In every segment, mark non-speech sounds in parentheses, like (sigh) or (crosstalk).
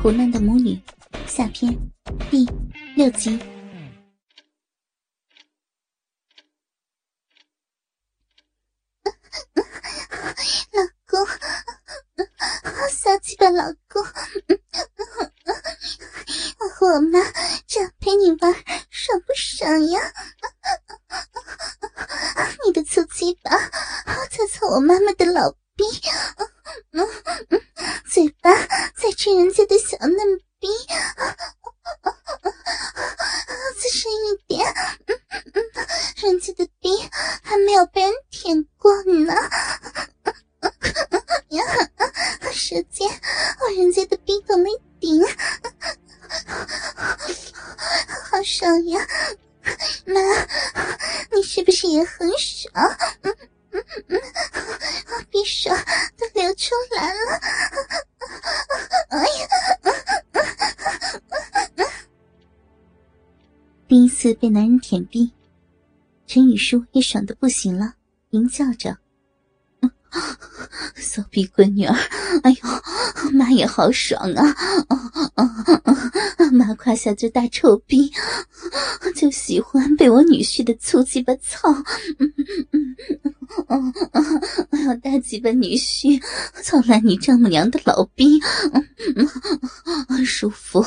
苦难的母女下篇第六集。老公，小鸡巴老公，我和我妈这样陪你玩，爽不爽呀？你的粗鸡巴擦擦我妈妈的老逼，嘴巴在吹人家的小嫩逼，再深一点，嗯嗯人家的逼还没有被人舔过呢。呀，舌尖往人家的鼻孔里顶，好爽呀！妈，你是不是也很爽？嗯嗯嗯，鼻水都流出来了。哎呀！第一次被男人舔逼，陈宇舒也爽的不行了，淫叫着。(laughs) 骚逼闺女儿，哎呦，妈也好爽啊！胯下这大臭逼，(laughs) 就喜欢被我女婿的粗鸡巴操。嗯嗯嗯嗯，嗯嗯，大鸡巴女婿操烂你丈母娘的老逼，(laughs) 舒服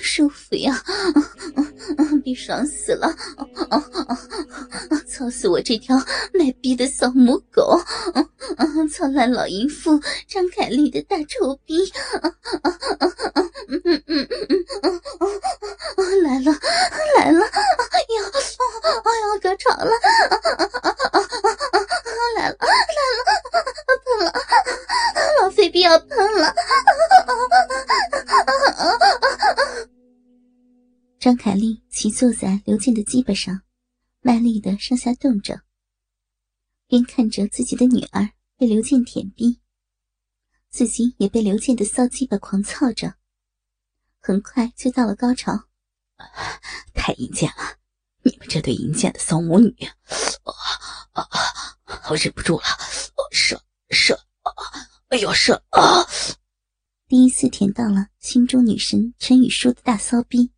舒服呀！(laughs) 逼爽死了！操死我这条 (laughs) 卖逼的骚母狗！操烂老淫妇张凯丽的大臭逼！来了来了！哎呀哎呀，高潮了！来了来了，喷了！老肥逼要喷了！张凯丽骑坐在刘健的鸡巴上，卖力的上下动着，边看着自己的女儿。被刘健舔逼，自己也被刘健的骚鸡巴狂操着，很快就到了高潮。太淫贱了！你们这对淫贱的骚母女，啊啊！我忍不住了，射射！哎呦射啊！第一次舔到了心中女神陈雨舒的大骚逼，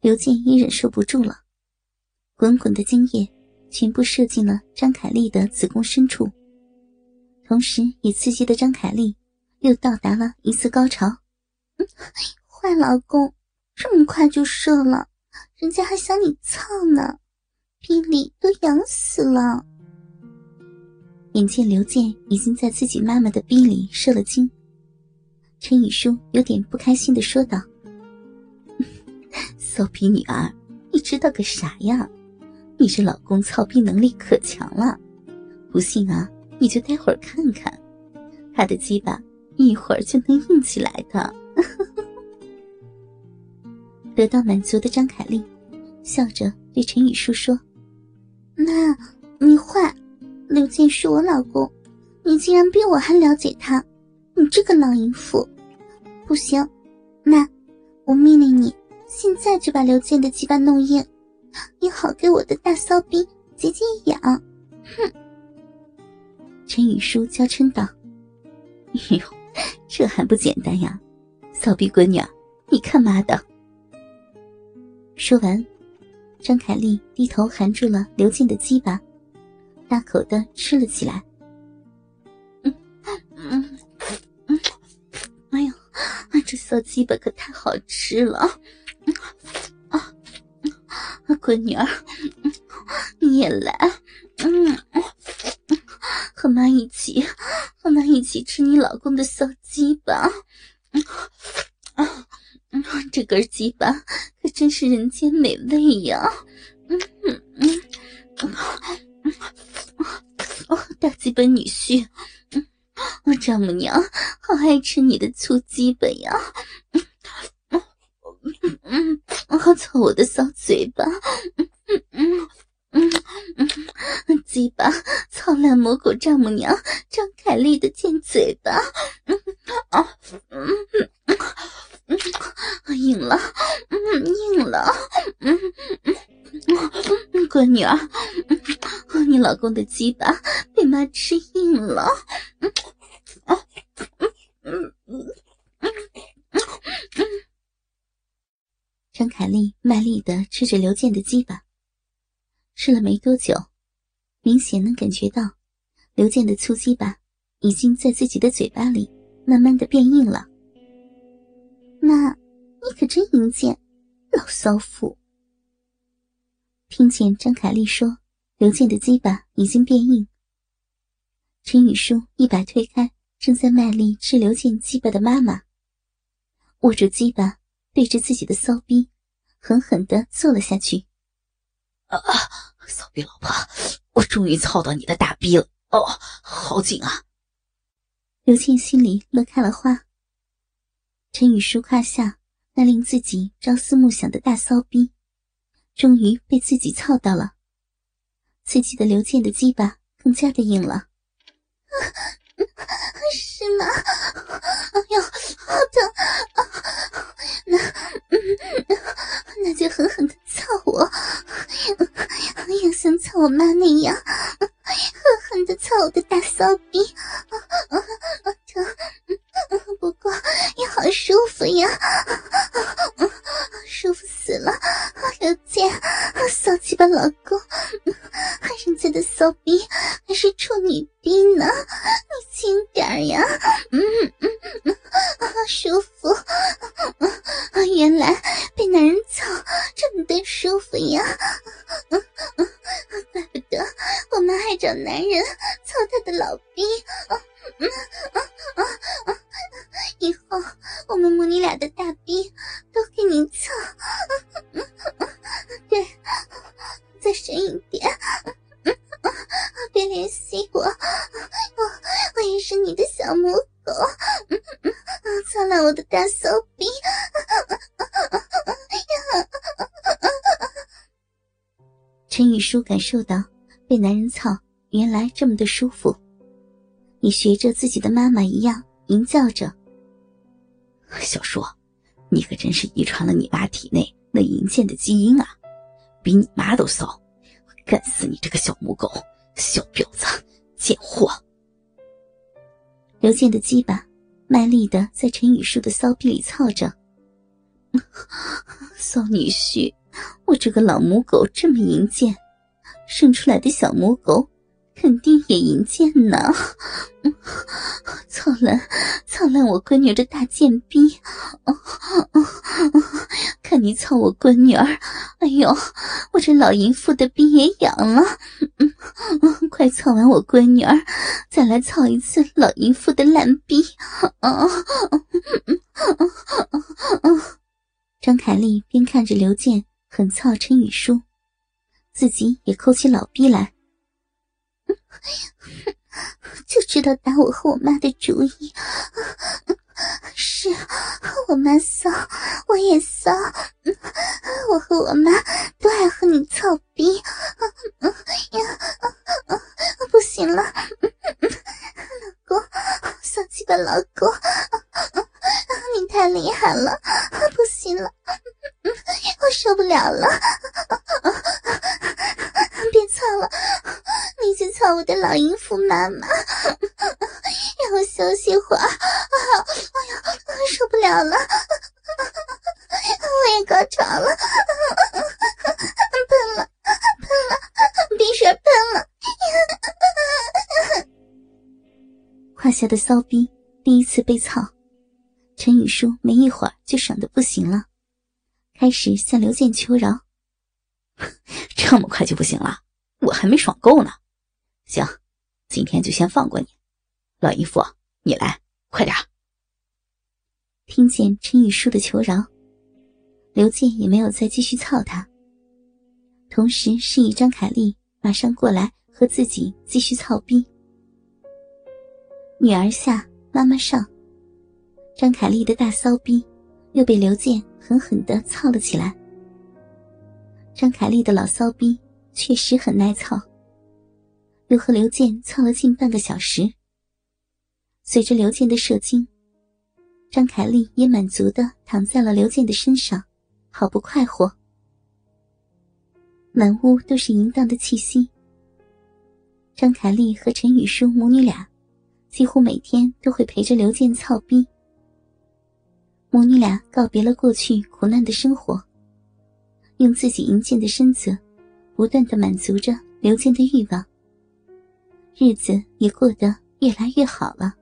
刘健也忍受不住了，滚滚的精液全部射进了张凯丽的子宫深处。同时，也刺激的张凯丽又到达了一次高潮。坏老公，这么快就射了，人家还想你操呢，逼里都痒死了。眼见刘健已经在自己妈妈的逼里射了精，陈雨舒有点不开心的说道：“ (laughs) 骚逼女儿，你知道个啥呀？你这老公操逼能力可强了，不信啊。”你就待会儿看看，他的鸡巴一会儿就能硬起来的。(laughs) 得到满足的张凯丽笑着对陈雨舒说：“妈，你坏！刘健是我老公，你竟然比我还了解他，你这个老淫妇！不行，妈，我命令你现在就把刘健的鸡巴弄硬，你好给我的大骚逼解解痒。”哼。陈雨舒娇嗔道：“哟，这还不简单呀，骚逼闺女，你看妈的！”说完，张凯丽低头含住了刘健的鸡巴，大口的吃了起来。嗯嗯嗯，哎呦，这骚鸡巴可太好吃了！闺女儿，你也来，嗯。和妈一起，和妈一起吃你老公的骚鸡巴。啊，这根鸡巴可真是人间美味呀！嗯嗯嗯，哦，大鸡巴女婿，我丈母娘好爱吃你的粗鸡巴呀！嗯，好操我的骚嘴巴！嗯嗯。嗯嗯，鸡巴操烂魔狗丈母娘张凯丽的贱嘴巴，嗯啊嗯嗯嗯，硬了，嗯硬了，嗯嗯嗯，乖女儿，你老公的鸡巴被妈吃硬了，嗯啊嗯嗯嗯张凯丽卖力的吃着刘健的鸡巴，吃了没多久，明显能感觉到刘健的粗鸡巴已经在自己的嘴巴里慢慢的变硬了。妈，你可真淫贱，老骚妇！听见张凯丽说刘健的鸡巴已经变硬，陈宇舒一把推开正在卖力吃刘健鸡巴的妈妈，握住鸡巴。对着自己的骚逼，狠狠的坐了下去。啊，骚逼老婆，我终于操到你的大逼了！哦，好紧啊！刘倩心里乐开了花。陈雨舒胯下那令自己朝思暮想的大骚逼，终于被自己操到了。刺激的刘健的鸡巴更加的硬了。(laughs) 是吗？(laughs) 哎呦，好疼！(laughs) 那，(laughs) 那就狠狠的操我，也像操我妈那样，狠狠的操我的大骚逼，疼，不过也好舒服呀，舒服死了！刘健，骚气吧，老公，人家的骚逼还是处女逼呢，你轻点呀，嗯嗯嗯，舒服。原来被男人操这么的舒服呀！怪不得我们还找男人操他的老逼。以后我们母女俩的大陈雨舒感受到被男人操原来这么的舒服，也学着自己的妈妈一样淫叫着：“小叔，你可真是遗传了你妈体内那淫贱的基因啊，比你妈都骚！干死你这个小母狗，小婊子，贱货！”刘健的鸡巴卖力的在陈雨舒的骚逼里操着，(laughs) 骚女婿。我这个老母狗这么淫贱，生出来的小母狗肯定也淫贱呢。(laughs) 操烂，操烂我闺女的大贱逼！哦 (laughs) 哦看你操我闺女儿，哎呦，我这老淫妇的逼也痒了。嗯 (laughs) 嗯快操完我闺女儿，再来操一次老淫妇的烂逼！哦哦哦哦哦张凯丽边看着刘健。狠操陈雨舒，自己也抠起老逼来，(laughs) 就知道打我和我妈的主意。是我妈骚，我也骚，我和我妈都爱和你操逼。呀，不行了，老公，骚气吧，老公，你太厉害了，不行了。我受不了了，别操了，我的老淫妇妈妈，让我休息会儿。哎呀，受不了了，我也高潮了，喷了，喷了，鼻水喷了。胯下的骚逼第一次被操，陈雨舒没一会儿就爽的不行了。开始向刘健求饶，(laughs) 这么快就不行了？我还没爽够呢。行，今天就先放过你。老姨夫，你来，快点。听见陈雨舒的求饶，刘健也没有再继续操他，同时示意张凯丽马上过来和自己继续操逼。女儿下，妈妈上，张凯丽的大骚逼又被刘健。狠狠的操了起来。张凯丽的老骚逼确实很耐操，又和刘健操了近半个小时。随着刘健的射精，张凯丽也满足的躺在了刘健的身上，好不快活。满屋都是淫荡的气息。张凯丽和陈雨舒母女俩，几乎每天都会陪着刘健操逼。母女俩告别了过去苦难的生活，用自己淫贱的身子，不断的满足着刘健的欲望。日子也过得越来越好了。